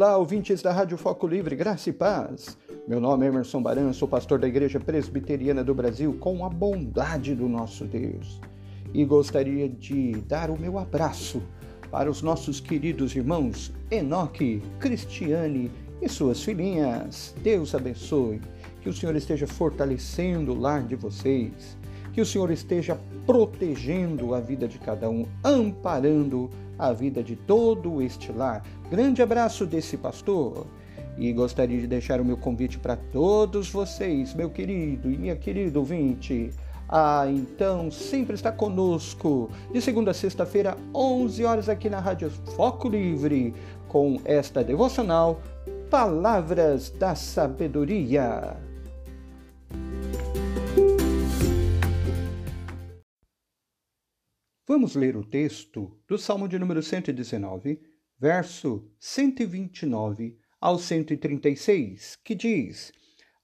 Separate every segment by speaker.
Speaker 1: Olá, ouvintes da Rádio Foco Livre, graça e paz. Meu nome é Emerson Baran, sou pastor da Igreja Presbiteriana do Brasil, com a bondade do nosso Deus. E gostaria de dar o meu abraço para os nossos queridos irmãos Enoque, Cristiane e suas filhinhas. Deus abençoe. Que o Senhor esteja fortalecendo o lar de vocês. Que o Senhor esteja protegendo a vida de cada um, amparando a vida de todo este lar. Grande abraço desse pastor. E gostaria de deixar o meu convite para todos vocês, meu querido e minha querida ouvinte. Ah, então sempre está conosco de segunda a sexta-feira, 11 horas aqui na Rádio Foco Livre, com esta devocional Palavras da Sabedoria. Vamos ler o texto do Salmo de número 119, verso 129 ao 136, que diz: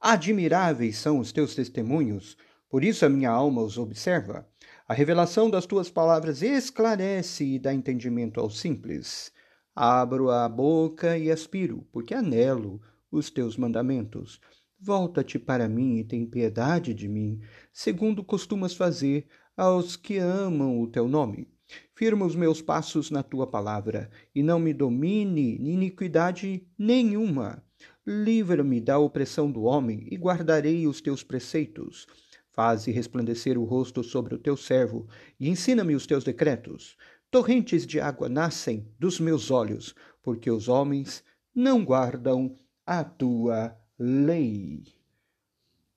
Speaker 1: Admiráveis são os teus testemunhos, por isso a minha alma os observa. A revelação das tuas palavras esclarece e dá entendimento aos simples. Abro a boca e aspiro, porque anelo os teus mandamentos. Volta-te para mim e tem piedade de mim, segundo costumas fazer aos que amam o teu nome. Firma os meus passos na tua palavra, e não me domine iniquidade nenhuma. Livra-me da opressão do homem, e guardarei os teus preceitos. Faze resplandecer o rosto sobre o teu servo, e ensina-me os teus decretos. Torrentes de água nascem dos meus olhos, porque os homens não guardam a tua lei.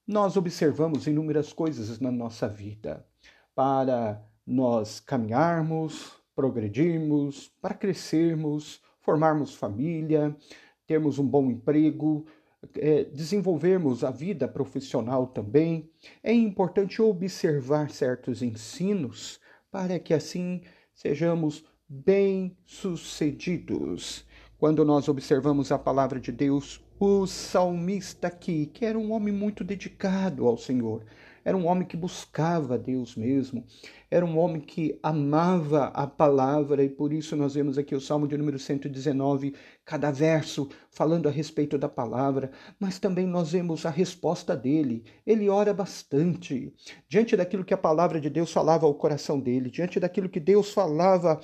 Speaker 1: Nós observamos inúmeras coisas na nossa vida para nós caminharmos, progredirmos, para crescermos, formarmos família, termos um bom emprego, é, desenvolvermos a vida profissional também. É importante observar certos ensinos para que assim sejamos bem-sucedidos. Quando nós observamos a palavra de Deus, o salmista aqui, que era um homem muito dedicado ao Senhor, era um homem que buscava Deus mesmo, era um homem que amava a palavra, e por isso nós vemos aqui o Salmo de número 119, cada verso falando a respeito da palavra, mas também nós vemos a resposta dele. Ele ora bastante diante daquilo que a palavra de Deus falava ao coração dele, diante daquilo que Deus falava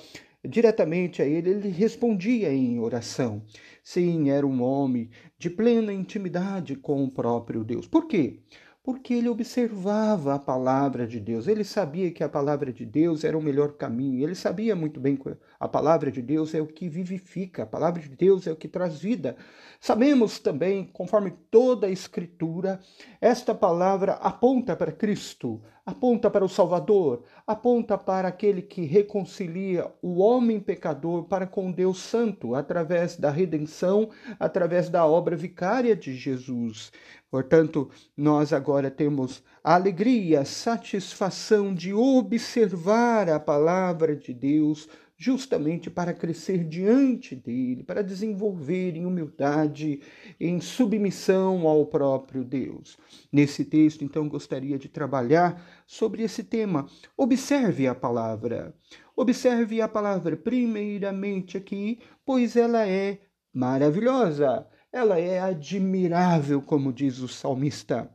Speaker 1: diretamente a ele, ele respondia em oração. Sim, era um homem de plena intimidade com o próprio Deus. Por quê? Porque ele observava a palavra de Deus. Ele sabia que a palavra de Deus era o melhor caminho. Ele sabia muito bem que a palavra de Deus é o que vivifica, a palavra de Deus é o que traz vida. Sabemos também, conforme toda a Escritura, esta palavra aponta para Cristo, aponta para o Salvador, aponta para aquele que reconcilia o homem pecador para com Deus Santo, através da redenção, através da obra vicária de Jesus. Portanto, nós agora temos a alegria, a satisfação de observar a palavra de Deus justamente para crescer diante dele, para desenvolver em humildade, em submissão ao próprio Deus. Nesse texto, então, gostaria de trabalhar sobre esse tema. Observe a palavra. Observe a palavra primeiramente aqui, pois ela é maravilhosa ela é admirável, como diz o salmista.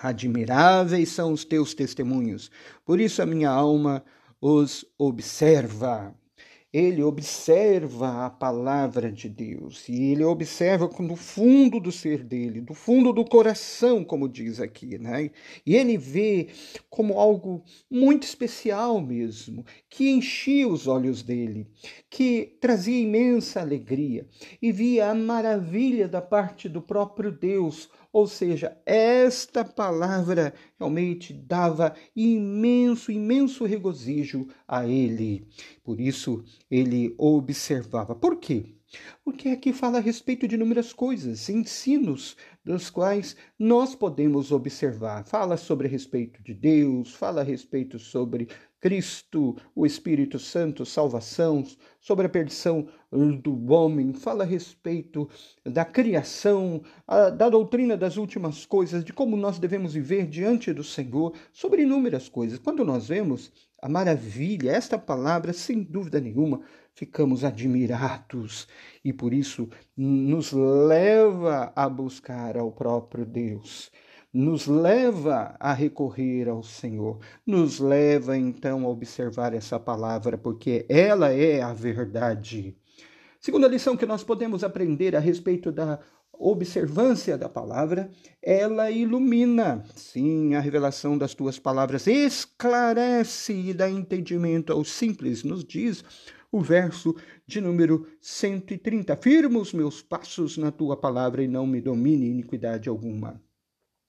Speaker 1: Admiráveis são os teus testemunhos, por isso a minha alma os observa ele observa a palavra de Deus e ele observa do fundo do ser dele, do fundo do coração, como diz aqui, né? E ele vê como algo muito especial mesmo, que enchia os olhos dele, que trazia imensa alegria e via a maravilha da parte do próprio Deus ou seja, esta palavra realmente dava imenso, imenso regozijo a ele. Por isso ele observava. Por quê? Porque aqui fala a respeito de inúmeras coisas, ensinos dos quais nós podemos observar. Fala sobre a respeito de Deus, fala a respeito sobre Cristo, o Espírito Santo, salvação, sobre a perdição do homem, fala a respeito da criação, da doutrina das últimas coisas, de como nós devemos viver diante do Senhor, sobre inúmeras coisas. Quando nós vemos a maravilha, esta palavra, sem dúvida nenhuma, ficamos admirados e por isso nos leva a buscar ao próprio Deus, nos leva a recorrer ao Senhor, nos leva então a observar essa palavra, porque ela é a verdade. Segunda lição que nós podemos aprender a respeito da observância da palavra, ela ilumina. Sim, a revelação das tuas palavras esclarece e dá entendimento aos simples, nos diz o verso de número 130. Firma os meus passos na tua palavra e não me domine iniquidade alguma.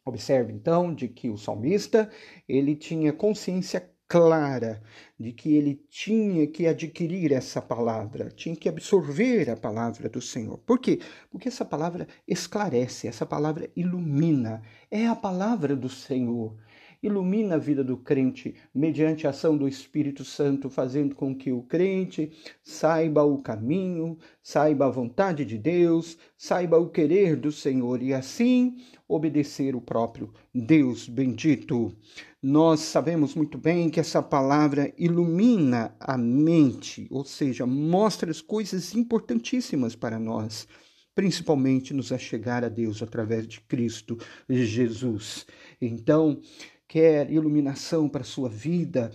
Speaker 1: Observe então de que o salmista, ele tinha consciência clara de que ele tinha que adquirir essa palavra, tinha que absorver a palavra do Senhor. Por quê? Porque essa palavra esclarece, essa palavra ilumina, é a palavra do Senhor. Ilumina a vida do crente mediante a ação do Espírito Santo, fazendo com que o crente saiba o caminho, saiba a vontade de Deus, saiba o querer do Senhor e assim obedecer o próprio Deus bendito. Nós sabemos muito bem que essa palavra ilumina a mente, ou seja, mostra as coisas importantíssimas para nós principalmente nos achegar a Deus através de Cristo Jesus. Então, quer iluminação para a sua vida,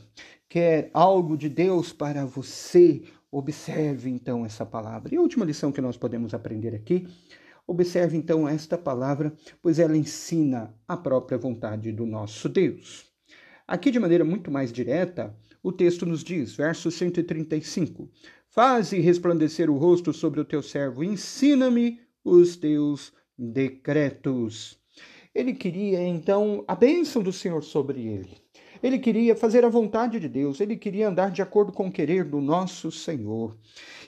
Speaker 1: quer algo de Deus para você, observe então essa palavra. E a última lição que nós podemos aprender aqui, observe então esta palavra, pois ela ensina a própria vontade do nosso Deus. Aqui, de maneira muito mais direta, o texto nos diz, verso 135: Faze resplandecer o rosto sobre o teu servo, ensina-me os teus decretos. Ele queria então a bênção do Senhor sobre ele. Ele queria fazer a vontade de Deus, ele queria andar de acordo com o querer do nosso Senhor.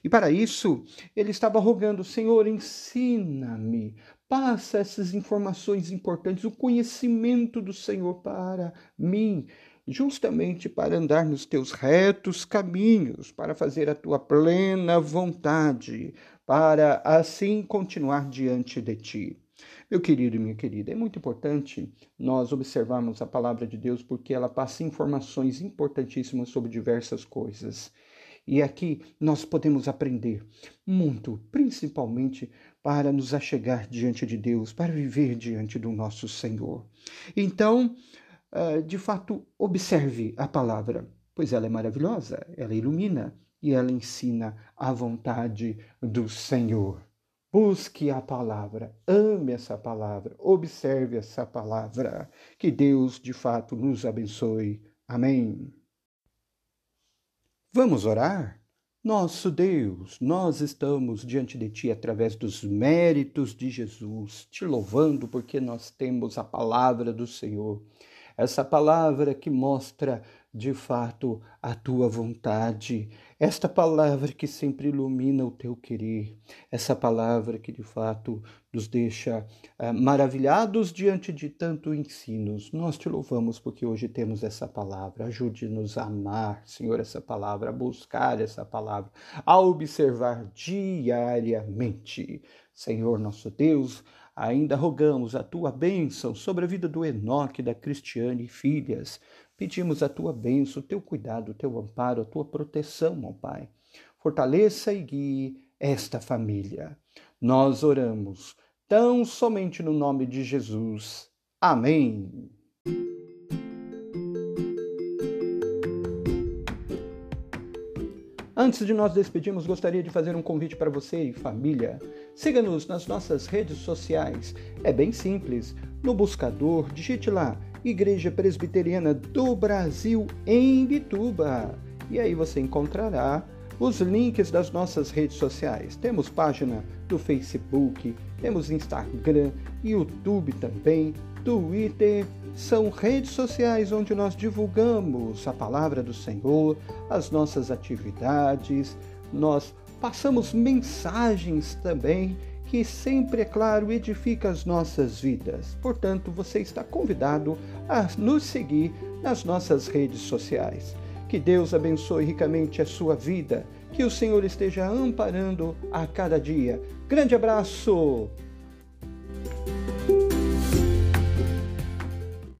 Speaker 1: E para isso, ele estava rogando: Senhor, ensina-me, passa essas informações importantes, o conhecimento do Senhor para mim, justamente para andar nos teus retos caminhos, para fazer a tua plena vontade, para assim continuar diante de ti. Meu querido e minha querida, é muito importante nós observarmos a palavra de Deus porque ela passa informações importantíssimas sobre diversas coisas. E aqui nós podemos aprender muito, principalmente para nos achegar diante de Deus, para viver diante do nosso Senhor. Então, ah, de fato, observe a palavra, pois ela é maravilhosa, ela ilumina e ela ensina a vontade do Senhor. Busque a palavra, ame essa palavra, observe essa palavra. Que Deus de fato nos abençoe. Amém. Vamos orar? Nosso Deus, nós estamos diante de Ti através dos méritos de Jesus, te louvando porque nós temos a palavra do Senhor. Essa palavra que mostra de fato a tua vontade, esta palavra que sempre ilumina o teu querer, essa palavra que de fato nos deixa uh, maravilhados diante de tanto ensinos. Nós te louvamos porque hoje temos essa palavra. Ajude-nos a amar, Senhor, essa palavra, a buscar essa palavra, a observar diariamente. Senhor nosso Deus, ainda rogamos a tua bênção sobre a vida do Enoque, da Cristiane e filhas Pedimos a tua bênção, o teu cuidado, o teu amparo, a tua proteção, ó Pai. Fortaleça e guie esta família. Nós oramos tão somente no nome de Jesus. Amém. Antes de nós despedirmos, gostaria de fazer um convite para você e família. Siga-nos nas nossas redes sociais. É bem simples. No buscador, digite lá Igreja Presbiteriana do Brasil em Bituba. E aí você encontrará os links das nossas redes sociais. Temos página do Facebook, temos Instagram, YouTube também, Twitter. São redes sociais onde nós divulgamos a palavra do Senhor, as nossas atividades, nós passamos mensagens também que sempre, é claro, edifica as nossas vidas. Portanto, você está convidado a nos seguir nas nossas redes sociais. Que Deus abençoe ricamente a sua vida, que o Senhor esteja amparando a cada dia. Grande abraço!